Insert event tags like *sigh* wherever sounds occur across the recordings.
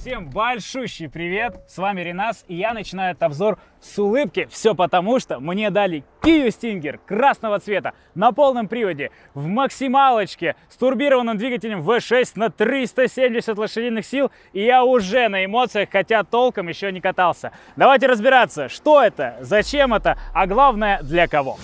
Всем большущий привет! С вами Ренас, и я начинаю этот обзор с улыбки. Все потому, что мне дали Kia Stinger красного цвета на полном приводе в максималочке с турбированным двигателем V6 на 370 лошадиных сил, и я уже на эмоциях, хотя толком еще не катался. Давайте разбираться, что это, зачем это, а главное для кого.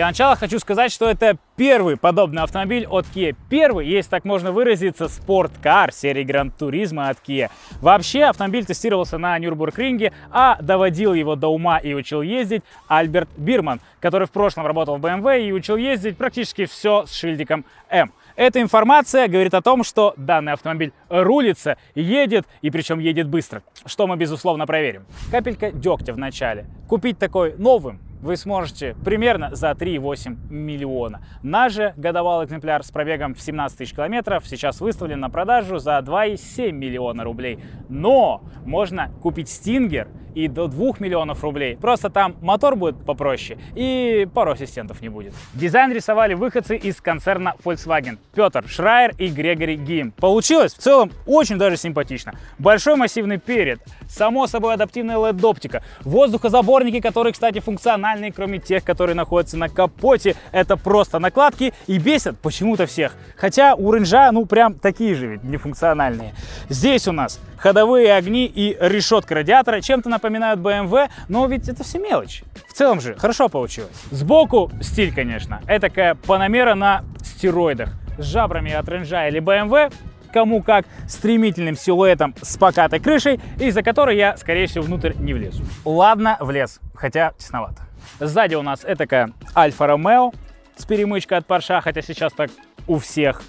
Для начала хочу сказать, что это первый подобный автомобиль от Kia. Первый, если так можно выразиться, спорткар серии Gran Turismo от Kia. Вообще автомобиль тестировался на Нюрбургринге, а доводил его до ума и учил ездить Альберт Бирман, который в прошлом работал в BMW и учил ездить практически все с шильдиком М. Эта информация говорит о том, что данный автомобиль рулится, едет, и причем едет быстро, что мы безусловно проверим. Капелька дегтя в начале. Купить такой новым вы сможете примерно за 3,8 миллиона. Наш же годовалый экземпляр с пробегом в 17 тысяч километров сейчас выставлен на продажу за 2,7 миллиона рублей. Но можно купить Стингер и до 2 миллионов рублей. Просто там мотор будет попроще и пару ассистентов не будет. Дизайн рисовали выходцы из концерна Volkswagen. Петр Шрайер и Грегори Гим. Получилось в целом очень даже симпатично. Большой массивный перед, само собой адаптивная LED-оптика, воздухозаборники, которые, кстати, функциональные, кроме тех, которые находятся на капоте. Это просто накладки и бесят почему-то всех. Хотя у рынжа, ну, прям такие же ведь нефункциональные. Здесь у нас ходовые огни и решетка радиатора чем-то напоминают BMW, но ведь это все мелочь. В целом же хорошо получилось. Сбоку стиль, конечно. Это такая паномера на стероидах с жабрами от ренжа или BMW, кому как, стремительным силуэтом с покатой крышей, из-за которой я, скорее всего, внутрь не влезу. Ладно, влез, хотя тесновато. Сзади у нас этакая Альфа Ромео с перемычкой от Порша, хотя сейчас так у всех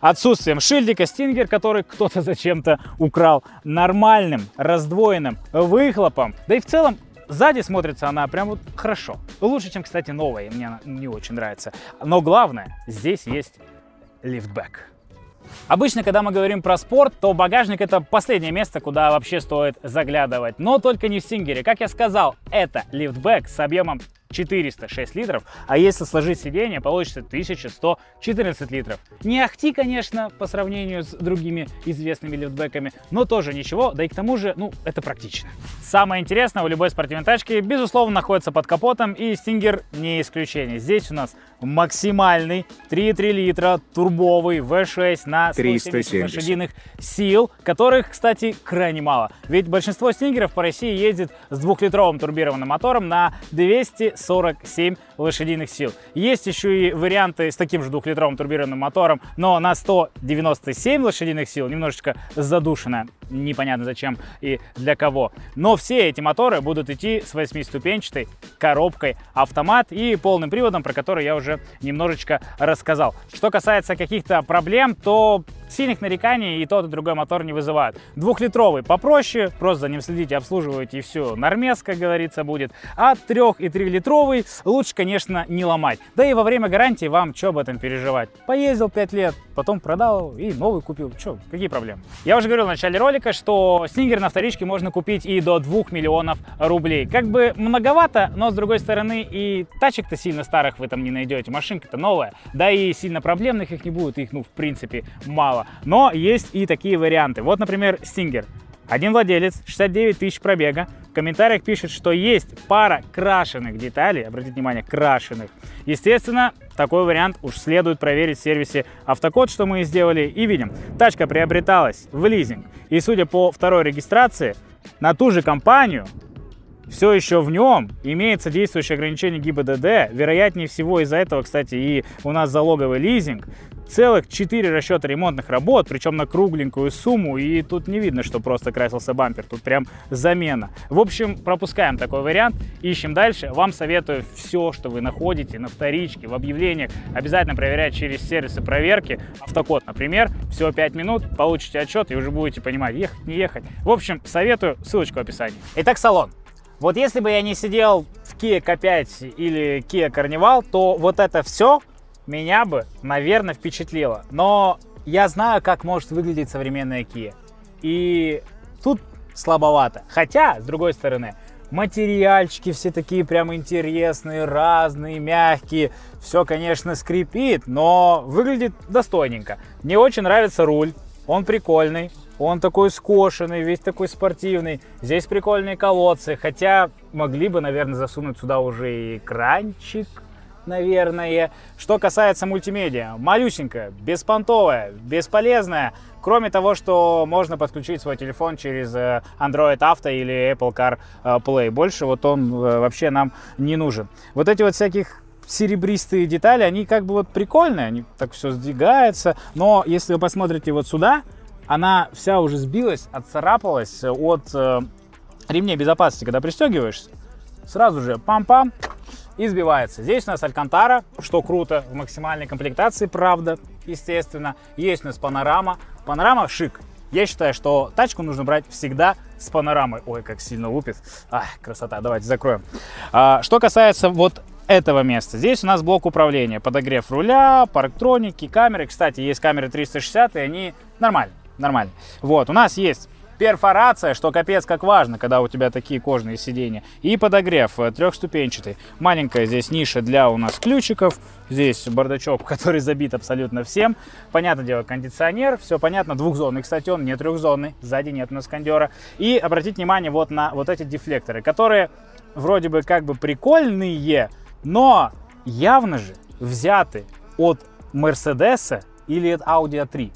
отсутствием шильдика Стингер, который кто-то зачем-то украл, нормальным раздвоенным выхлопом, да и в целом Сзади смотрится она прям вот хорошо. Лучше, чем, кстати, новая, и мне она не очень нравится. Но главное, здесь есть лифтбэк. Обычно, когда мы говорим про спорт, то багажник это последнее место, куда вообще стоит заглядывать. Но только не в Стингере. Как я сказал, это лифтбэк с объемом 406 литров, а если сложить сиденье, получится 1114 литров. Не ахти, конечно, по сравнению с другими известными лифтбеками, но тоже ничего, да и к тому же, ну, это практично. Самое интересное у любой спортивной тачки, безусловно, находится под капотом, и Stinger не исключение. Здесь у нас максимальный 3,3 литра турбовый V6 на 170 лошадиных сил, которых, кстати, крайне мало. Ведь большинство стингеров по России ездит с двухлитровым турбированным мотором на 200 47 лошадиных сил. Есть еще и варианты с таким же двухлитровым турбированным мотором, но на 197 лошадиных сил, немножечко задушенная, непонятно зачем и для кого. Но все эти моторы будут идти с 8-ступенчатой коробкой автомат и полным приводом, про который я уже немножечко рассказал. Что касается каких-то проблем, то сильных нареканий и тот, и другой мотор не вызывают. Двухлитровый попроще, просто за ним следите, обслуживаете и все, нормес, как говорится, будет. А трех и трехлитровый лучше, конечно, не ломать. Да и во время гарантии вам что об этом переживать? Поездил 5 лет, потом продал и новый купил. Что, какие проблемы? Я уже говорил в начале ролика, что Стингер на вторичке можно купить и до 2 миллионов рублей. Как бы многовато, но с другой стороны и тачек-то сильно старых вы там не найдете. Машинка-то новая, да и сильно проблемных их не будет, их ну в принципе мало. Но есть и такие варианты. Вот, например, Stinger. Один владелец, 69 тысяч пробега. В комментариях пишет, что есть пара крашеных деталей. Обратите внимание, крашеных. Естественно, такой вариант уж следует проверить в сервисе Автокод, что мы и сделали. И видим, тачка приобреталась в лизинг. И судя по второй регистрации, на ту же компанию все еще в нем имеется действующее ограничение ГИБДД. Вероятнее всего из-за этого, кстати, и у нас залоговый лизинг целых 4 расчета ремонтных работ, причем на кругленькую сумму, и тут не видно, что просто красился бампер, тут прям замена. В общем, пропускаем такой вариант, ищем дальше. Вам советую все, что вы находите на вторичке, в объявлениях, обязательно проверять через сервисы проверки. Автокод, например, всего 5 минут, получите отчет и уже будете понимать, ехать, не ехать. В общем, советую, ссылочка в описании. Итак, салон. Вот если бы я не сидел в Kia K5 или Kia Carnival, то вот это все меня бы, наверное, впечатлило. Но я знаю, как может выглядеть современная Kia. И тут слабовато. Хотя, с другой стороны, материальчики все такие прям интересные, разные, мягкие. Все, конечно, скрипит, но выглядит достойненько. Мне очень нравится руль, он прикольный. Он такой скошенный, весь такой спортивный. Здесь прикольные колодцы, хотя могли бы, наверное, засунуть сюда уже и экранчик, наверное. Что касается мультимедиа, малюсенькая, беспонтовая, бесполезная. Кроме того, что можно подключить свой телефон через э, Android Auto или Apple Car э, Play. Больше вот он э, вообще нам не нужен. Вот эти вот всяких серебристые детали, они как бы вот прикольные, они так все сдвигается. Но если вы посмотрите вот сюда, она вся уже сбилась, отцарапалась от ремней безопасности, когда пристегиваешься. Сразу же пам-пам, и сбивается. Здесь у нас Алькантара, что круто, в максимальной комплектации, правда, естественно. Есть у нас панорама. Панорама шик. Я считаю, что тачку нужно брать всегда с панорамой. Ой, как сильно лупит. Ах, красота. Давайте закроем. А, что касается вот этого места. Здесь у нас блок управления, подогрев руля, парктроники, камеры. Кстати, есть камеры 360, и они нормальные, нормальные. Вот, у нас есть перфорация, что капец как важно, когда у тебя такие кожные сиденья. И подогрев э, трехступенчатый. Маленькая здесь ниша для у нас ключиков. Здесь бардачок, *laughs* который забит абсолютно всем. Понятное дело, кондиционер, все понятно, двухзонный. Кстати, он не трехзонный, сзади нет у нас кондера. И обратить внимание вот на вот эти дефлекторы, которые вроде бы как бы прикольные, но явно же взяты от Мерседеса или от Audi A3.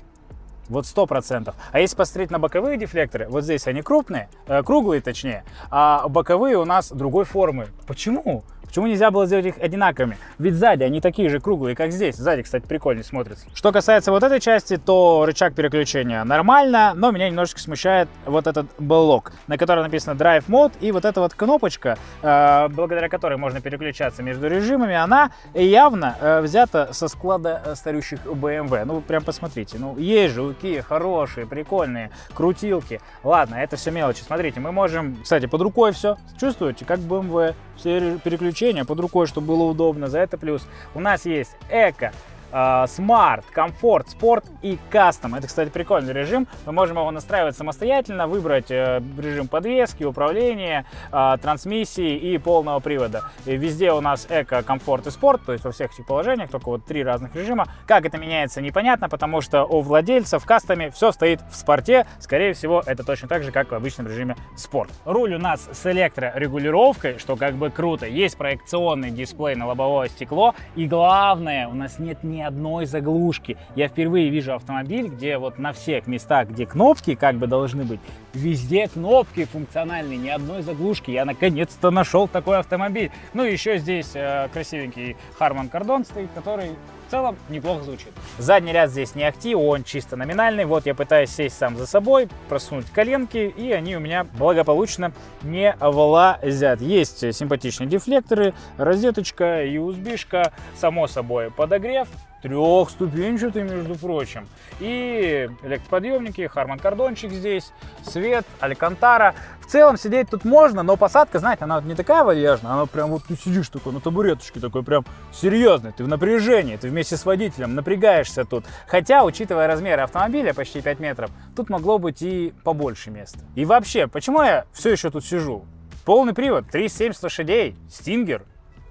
Вот сто процентов. А если посмотреть на боковые дефлекторы, вот здесь они крупные, э, круглые точнее, а боковые у нас другой формы. Почему? Почему нельзя было сделать их одинаковыми? Ведь сзади они такие же круглые, как здесь. Сзади, кстати, прикольнее смотрится. Что касается вот этой части, то рычаг переключения нормально, но меня немножечко смущает вот этот блок, на котором написано Drive Mode, и вот эта вот кнопочка, э, благодаря которой можно переключаться между режимами, она явно э, взята со склада э, старющих BMW. Ну, прям посмотрите. Ну, есть же у Kia хорошие, прикольные крутилки. Ладно, это все мелочи. Смотрите, мы можем, кстати, под рукой все. Чувствуете, как BMW все переключения под рукой, чтобы было удобно. За это плюс. У нас есть эко, Smart, комфорт, спорт и кастом. Это, кстати, прикольный режим. Мы можем его настраивать самостоятельно, выбрать э, режим подвески, управления, э, трансмиссии и полного привода. И везде у нас эко, комфорт и спорт, то есть во всех этих положениях, только вот три разных режима. Как это меняется, непонятно, потому что у владельцев кастами все стоит в спорте. Скорее всего, это точно так же, как в обычном режиме спорт. Руль у нас с электрорегулировкой, что как бы круто. Есть проекционный дисплей на лобовое стекло. И главное, у нас нет ни одной заглушки. Я впервые вижу автомобиль, где вот на всех местах, где кнопки как бы должны быть, везде кнопки функциональные, ни одной заглушки. Я наконец-то нашел такой автомобиль. Ну и еще здесь э, красивенький Harman Kardon стоит, который в целом неплохо звучит. Задний ряд здесь не ахти, он чисто номинальный. Вот я пытаюсь сесть сам за собой, просунуть коленки, и они у меня благополучно не влазят. Есть симпатичные дефлекторы, розеточка, USB-шка, само собой подогрев, трехступенчатый, между прочим. И электроподъемники, Харман Кордончик здесь, свет, Алькантара. В целом сидеть тут можно, но посадка, знаете, она не такая вальяжная, она прям вот ты сидишь такой на табуреточке, такой прям серьезный, ты в напряжении, ты вместе с водителем напрягаешься тут. Хотя, учитывая размеры автомобиля, почти 5 метров, тут могло быть и побольше места. И вообще, почему я все еще тут сижу? Полный привод, 370 лошадей, стингер,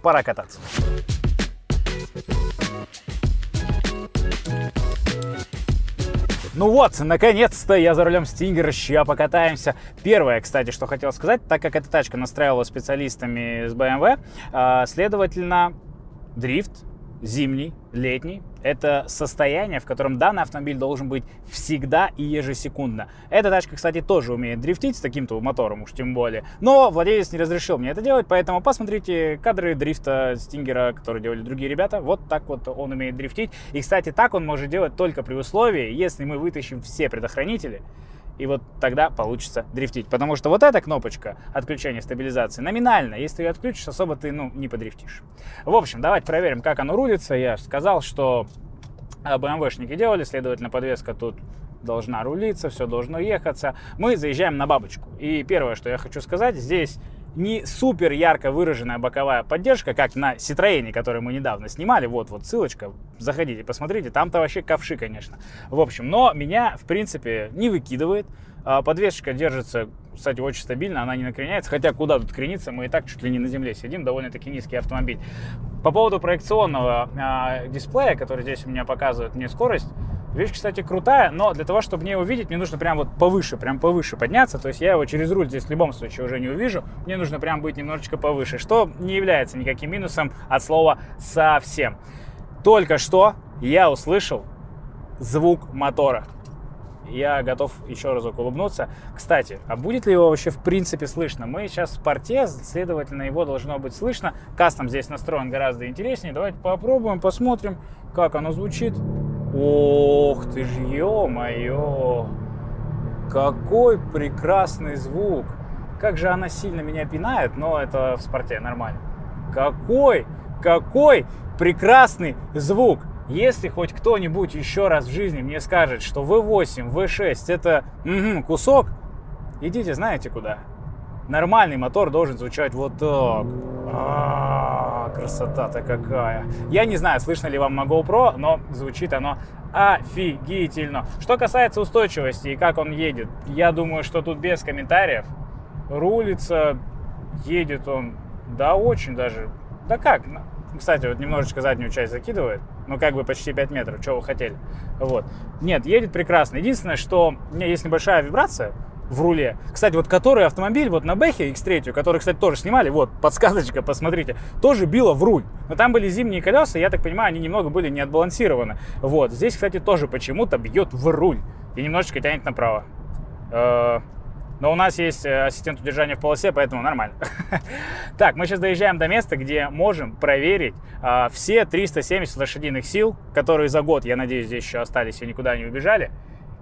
пора кататься. Ну вот, наконец-то я за рулем Стингера, ща покатаемся. Первое, кстати, что хотел сказать, так как эта тачка настраивалась специалистами с BMW, а, следовательно, дрифт зимний, летний. Это состояние, в котором данный автомобиль должен быть всегда и ежесекундно. Эта тачка, кстати, тоже умеет дрифтить с таким-то мотором, уж тем более. Но владелец не разрешил мне это делать, поэтому посмотрите кадры дрифта Стингера, которые делали другие ребята. Вот так вот он умеет дрифтить. И, кстати, так он может делать только при условии, если мы вытащим все предохранители и вот тогда получится дрифтить. Потому что вот эта кнопочка отключения стабилизации номинально, если ты ее отключишь, особо ты ну, не подрифтишь. В общем, давайте проверим, как оно рулится. Я сказал, что BMW-шники делали, следовательно, подвеска тут должна рулиться, все должно ехаться. Мы заезжаем на бабочку. И первое, что я хочу сказать, здесь не супер ярко выраженная боковая поддержка, как на Citroёn, который мы недавно снимали. Вот, вот ссылочка, заходите, посмотрите, там-то вообще ковши, конечно. В общем, но меня, в принципе, не выкидывает. А, подвесочка держится, кстати, очень стабильно, она не накреняется. Хотя куда тут крениться, мы и так чуть ли не на земле сидим, довольно-таки низкий автомобиль. По поводу проекционного а, дисплея, который здесь у меня показывает мне скорость, Вещь, кстати, крутая, но для того, чтобы мне его видеть, мне нужно прям вот повыше, прям повыше подняться. То есть я его через руль здесь в любом случае уже не увижу. Мне нужно прям быть немножечко повыше, что не является никаким минусом от слова совсем. Только что я услышал звук мотора. Я готов еще разок улыбнуться. Кстати, а будет ли его вообще в принципе слышно? Мы сейчас в порте, следовательно, его должно быть слышно. Кастом здесь настроен гораздо интереснее. Давайте попробуем, посмотрим, как оно звучит. Ох ты ж, ё-моё! Какой прекрасный звук! Как же она сильно меня пинает, но это в спорте нормально. Какой, какой прекрасный звук! Если хоть кто-нибудь еще раз в жизни мне скажет, что V8, V6 это угу, кусок, идите знаете куда. Нормальный мотор должен звучать вот так. А-а-а, красота-то какая. Я не знаю, слышно ли вам на GoPro, но звучит оно офигительно. Что касается устойчивости и как он едет, я думаю, что тут без комментариев. Рулится, едет он, да очень даже. Да как? Кстати, вот немножечко заднюю часть закидывает, ну как бы почти 5 метров, что вы хотели. Вот. Нет, едет прекрасно. Единственное, что у меня есть небольшая вибрация, в руле. Кстати, вот который автомобиль вот на Бэхе X3, который, кстати, тоже снимали, вот, подсказочка, посмотрите, тоже било в руль. Но там были зимние колеса, я так понимаю, они немного были не отбалансированы. Вот, здесь, кстати, тоже почему-то бьет в руль и немножечко тянет направо. Э, но у нас есть э, ассистент удержания в полосе, поэтому нормально. *laughs* Так, мы сейчас доезжаем до места, где можем проверить а, все 370 лошадиных сил, которые за год, я надеюсь, здесь еще остались и никуда не убежали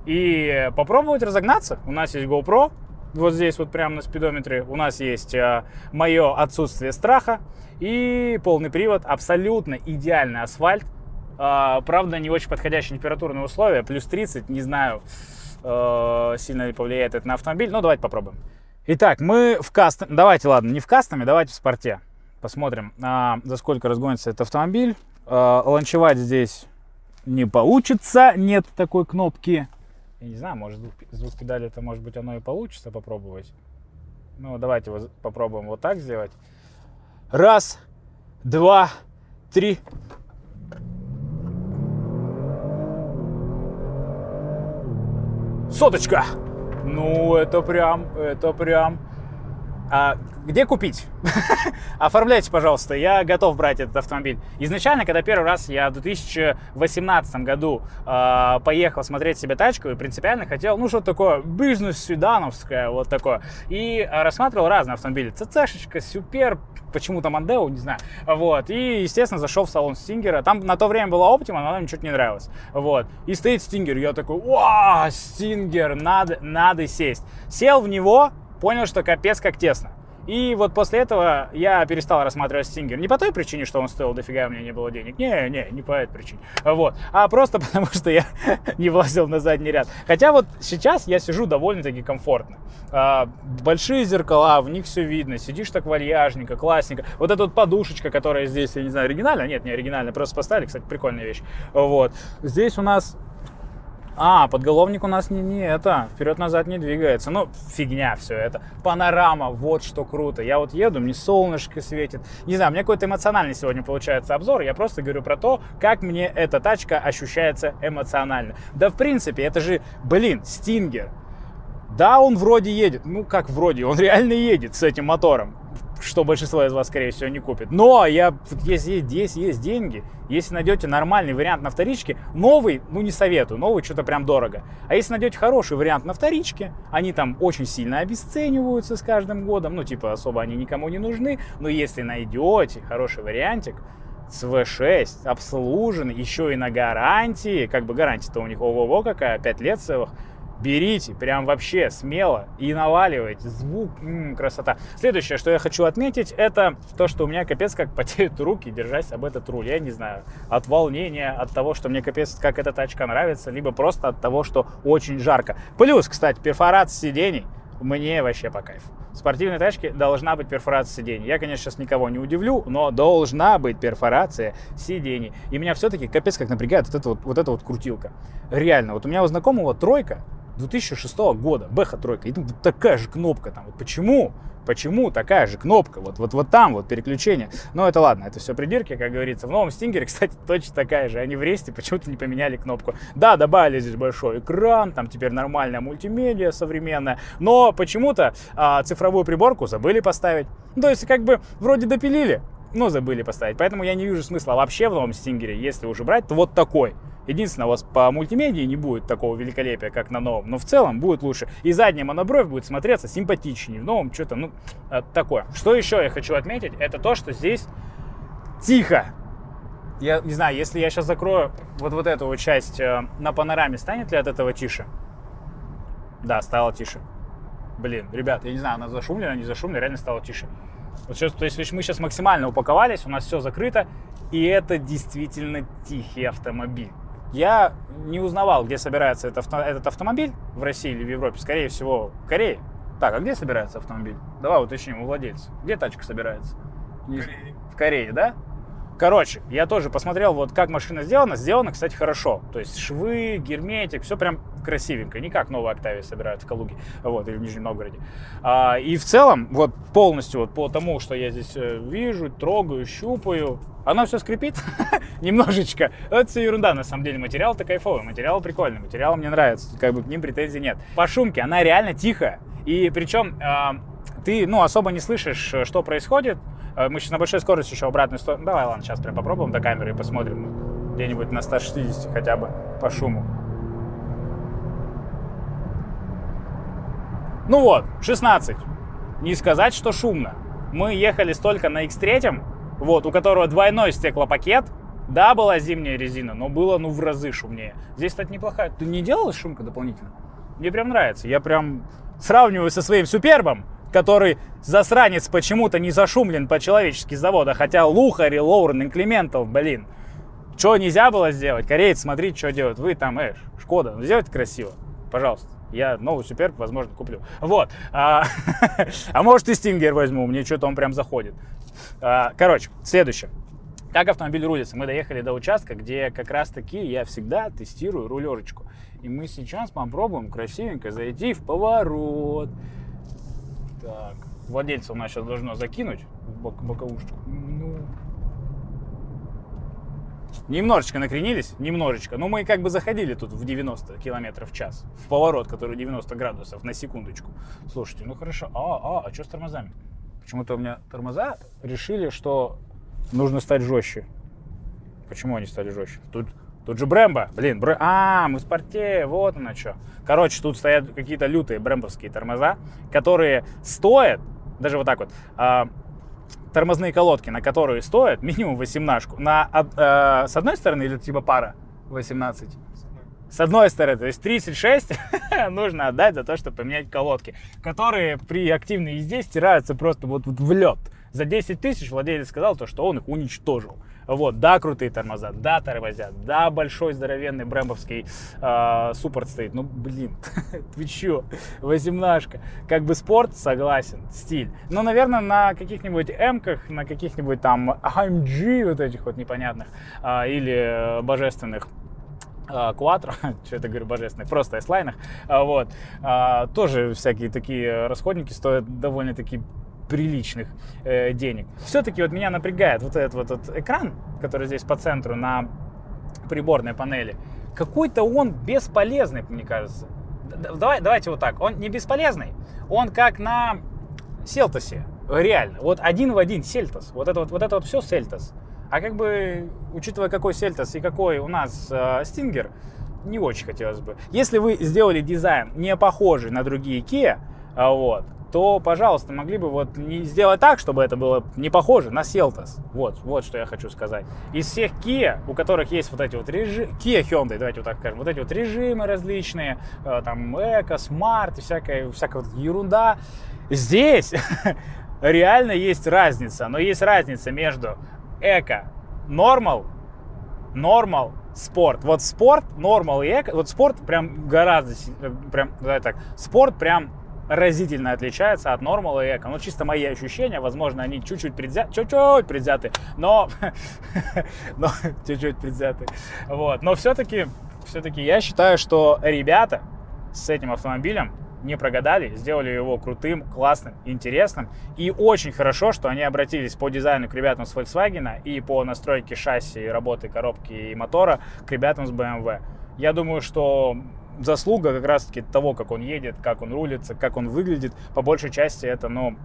и попробовать разогнаться. У нас есть GoPro, вот здесь вот прямо на спидометре. У нас есть а, мое отсутствие страха и полный привод, абсолютно идеальный асфальт. А, правда, не очень подходящие температурные условия, плюс 30, не знаю, а, сильно ли повлияет это на автомобиль, но давайте попробуем. Итак, мы в кастоме, давайте, ладно, не в кастоме, давайте в спорте. Посмотрим, а, за сколько разгонится этот автомобиль. А, ланчевать здесь не получится, нет такой кнопки. Я не знаю, может звук, звук педали, это может быть оно и получится попробовать. Ну, давайте попробуем вот так сделать. Раз, два, три. Соточка! Ну, это прям, это прям а где купить? *laughs* Оформляйте, пожалуйста, я готов брать этот автомобиль. Изначально, когда первый раз я в 2018 году э, поехал смотреть себе тачку и принципиально хотел, ну, что такое, бизнес-седановское, вот такое. И рассматривал разные автомобили. ЦЦшечка, Супер, почему-то Мандео, не знаю. Вот. И, естественно, зашел в салон Стингера. Там на то время была Optima, но она мне чуть не нравилась. Вот. И стоит Стингер. Я такой, вау, Стингер, надо, надо сесть. Сел в него, понял, что капец как тесно. И вот после этого я перестал рассматривать Стингер. Не по той причине, что он стоил дофига, у меня не было денег. Не, не, не по этой причине. Вот. А просто *laughs* потому, что я *laughs* не влазил на задний ряд. Хотя вот сейчас я сижу довольно-таки комфортно. А, большие зеркала, в них все видно. Сидишь так вальяжненько, классненько. Вот эта вот подушечка, которая здесь, я не знаю, оригинальная? Нет, не оригинальная, просто поставили. Кстати, прикольная вещь. Вот. Здесь у нас а, подголовник у нас не, не это, вперед-назад не двигается. Ну, фигня все это. Панорама, вот что круто. Я вот еду, мне солнышко светит. Не знаю, меня какой-то эмоциональный сегодня получается обзор. Я просто говорю про то, как мне эта тачка ощущается эмоционально. Да, в принципе, это же, блин, Стингер. Да, он вроде едет. Ну, как вроде, он реально едет с этим мотором что большинство из вас, скорее всего, не купит. Но я, если здесь есть деньги, если найдете нормальный вариант на вторичке, новый, ну не советую, новый что-то прям дорого. А если найдете хороший вариант на вторичке, они там очень сильно обесцениваются с каждым годом, ну типа особо они никому не нужны, но если найдете хороший вариантик, с V6, обслуженный, еще и на гарантии, как бы гарантия-то у них ого-го какая, 5 лет целых, берите, прям вообще смело и наваливайте. Звук, м-м, красота. Следующее, что я хочу отметить, это то, что у меня капец как потеют руки, держась об этот руль. Я не знаю, от волнения, от того, что мне капец как эта тачка нравится, либо просто от того, что очень жарко. Плюс, кстати, перфорация сидений мне вообще по кайфу. Спортивной тачке должна быть перфорация сидений. Я, конечно, сейчас никого не удивлю, но должна быть перфорация сидений. И меня все-таки капец как напрягает вот эта вот, вот эта вот крутилка. Реально, вот у меня у знакомого тройка 2006 года, Бэха тройка, и там вот такая же кнопка там. Вот почему? Почему такая же кнопка? Вот, вот, вот там вот переключение. Но это ладно, это все придирки, как говорится. В новом Стингере, *laughs* кстати, точно такая же. Они в ресте почему-то не поменяли кнопку. Да, добавили здесь большой экран, там теперь нормальная мультимедиа современная, но почему-то а, цифровую приборку забыли поставить. Ну, то есть, как бы, вроде допилили, но забыли поставить. Поэтому я не вижу смысла вообще в новом Стингере, если уже брать, то вот такой. Единственное, у вас по мультимедии не будет такого великолепия, как на новом, но в целом будет лучше. И задняя монобровь будет смотреться симпатичнее. В новом что-то, ну, э, такое. Что еще я хочу отметить, это то, что здесь тихо. Я не знаю, если я сейчас закрою вот, вот эту вот часть э, на панораме, станет ли от этого тише? Да, стало тише. Блин, ребят, я не знаю, она зашумлена, не зашумлена, реально стало тише. Вот сейчас, то есть мы сейчас максимально упаковались, у нас все закрыто, и это действительно тихий автомобиль. Я не узнавал, где собирается этот, авто, этот автомобиль в России или в Европе. Скорее всего, в Корее. Так, а где собирается автомобиль? Давай уточним у владельца. Где тачка собирается? В Корее. В Корее, да? Короче, я тоже посмотрел, вот как машина сделана. Сделана, кстати, хорошо. То есть швы, герметик, все прям красивенько. Не как новую Октавию собирают в Калуге, вот, или в Нижнем Новгороде. А, и в целом, вот полностью вот по тому, что я здесь э, вижу, трогаю, щупаю, оно все скрипит *laughs* немножечко. Это все ерунда, на самом деле. Материал-то кайфовый, материал прикольный, материал мне нравится. Как бы к ним претензий нет. По шумке она реально тихая. И причем э, ты, ну, особо не слышишь, что происходит. Э, мы сейчас на большой скорости еще обратную сторону. Давай, ладно, сейчас прям попробуем до камеры и посмотрим где-нибудь на 160 хотя бы по шуму. Ну вот, 16. Не сказать, что шумно. Мы ехали столько на X3, вот, у которого двойной стеклопакет. Да, была зимняя резина, но было, ну, в разы шумнее. Здесь, кстати, неплохая. Ты не делала шумка дополнительно? Мне прям нравится. Я прям сравниваю со своим супербом, который засранец почему-то не зашумлен по-человечески с завода, хотя Лухари, Лоурен, Инклементов, блин. Что нельзя было сделать? Кореец, смотрите, что делают. Вы там, эш, Шкода, ну, сделайте красиво, пожалуйста. Я новый суперб, возможно, куплю. Вот. А, *laughs* а может и Стингер возьму, мне что-то он прям заходит. А, короче, следующее. Как автомобиль рулится? Мы доехали до участка, где как раз таки я всегда тестирую рулежечку. И мы сейчас попробуем красивенько зайти в поворот. Так, владельца у нас сейчас должно закинуть в бок, боковушечку. Ну, немножечко накренились, немножечко. Но мы как бы заходили тут в 90 километров в час. В поворот, который 90 градусов на секундочку. Слушайте, ну хорошо. А, а, а что с тормозами? Почему-то у меня тормоза решили, что нужно стать жестче. Почему они стали жестче? Тут Тут же Брэмбо, блин, Брэ... а, мы спорте, вот оно что. Короче, тут стоят какие-то лютые брэмбовские тормоза, которые стоят, даже вот так вот, э, тормозные колодки, на которые стоят минимум 18. На, э, с одной стороны или типа пара 18? С одной стороны, то есть 36 *laughs* нужно отдать за то, чтобы поменять колодки, которые при активной езде стираются просто вот, вот в лед. За 10 тысяч владелец сказал то, что он их уничтожил. Вот, да, крутые тормоза, да, тормозят, да, большой здоровенный брэмбовский э, суппорт стоит. Ну, блин, *laughs* ты чё, восемнашка. Как бы спорт, согласен, стиль. Но, наверное, на каких-нибудь М-ках, на каких-нибудь там AMG вот этих вот непонятных э, или божественных Quattro, *laughs* что это говорю, божественных, просто S-лайнах, вот, а, тоже всякие такие расходники стоят довольно-таки приличных э, денег. Все-таки вот меня напрягает вот этот вот, вот экран, который здесь по центру на приборной панели. Какой-то он бесполезный, мне кажется. Давай, давайте вот так. Он не бесполезный, он как на Селтосе. Реально. Вот один в один Сельтос. Вот это вот, вот это вот все Сельтос. А как бы, учитывая, какой Сельтос и какой у нас э, Стингер, не очень хотелось бы. Если вы сделали дизайн не похожий на другие Kia, а вот, то, пожалуйста, могли бы вот не сделать так, чтобы это было не похоже на Seltos. Вот, вот что я хочу сказать. Из всех Kia, у которых есть вот эти вот режимы, Kia Hyundai, давайте вот так скажем, вот эти вот режимы различные, э, там Эко, Smart, всякая, всякая вот ерунда, здесь *laughs* реально есть разница, но есть разница между Эко, Normal, Normal, спорт. Вот спорт, нормал и эко, вот спорт прям гораздо, э, прям, давай так, спорт прям разительно отличается от Normal и Eco. Ну, чисто мои ощущения, возможно, они чуть-чуть предвзяты, чуть-чуть предвзяты, но, *laughs* но чуть-чуть предвзяты. Вот, но все-таки, все-таки я считаю, что ребята с этим автомобилем не прогадали, сделали его крутым, классным, интересным. И очень хорошо, что они обратились по дизайну к ребятам с Volkswagen и по настройке шасси, работы коробки и мотора к ребятам с BMW. Я думаю, что заслуга как раз-таки того, как он едет, как он рулится, как он выглядит, по большей части это, ну,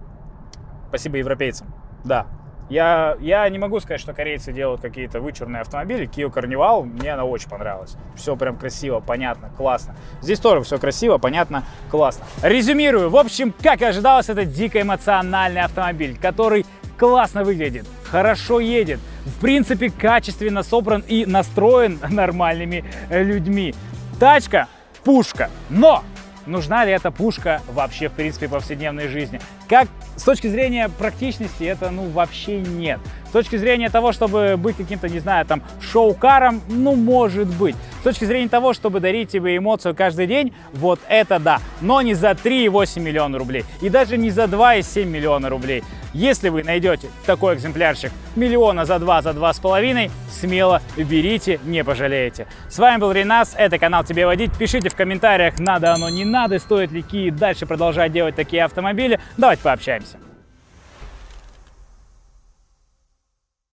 спасибо европейцам. Да, я, я не могу сказать, что корейцы делают какие-то вычурные автомобили. Kia Carnival, мне она очень понравилась. Все прям красиво, понятно, классно. Здесь тоже все красиво, понятно, классно. Резюмирую. В общем, как и ожидалось, это дико эмоциональный автомобиль, который классно выглядит, хорошо едет, в принципе, качественно собран и настроен *laughs* нормальными людьми. Тачка пушка. Но нужна ли эта пушка вообще, в принципе, в повседневной жизни? Как с точки зрения практичности это, ну, вообще нет. С точки зрения того, чтобы быть каким-то, не знаю, там, шоу-каром, ну, может быть. С точки зрения того, чтобы дарить тебе эмоцию каждый день, вот это да. Но не за 3,8 миллиона рублей. И даже не за 2,7 миллиона рублей. Если вы найдете такой экземплярчик миллиона за два, за два с половиной, смело берите, не пожалеете. С вами был Ренас, это канал Тебе Водить. Пишите в комментариях, надо оно, не надо, стоит ли Ки дальше продолжать делать такие автомобили. Давайте пообщаемся.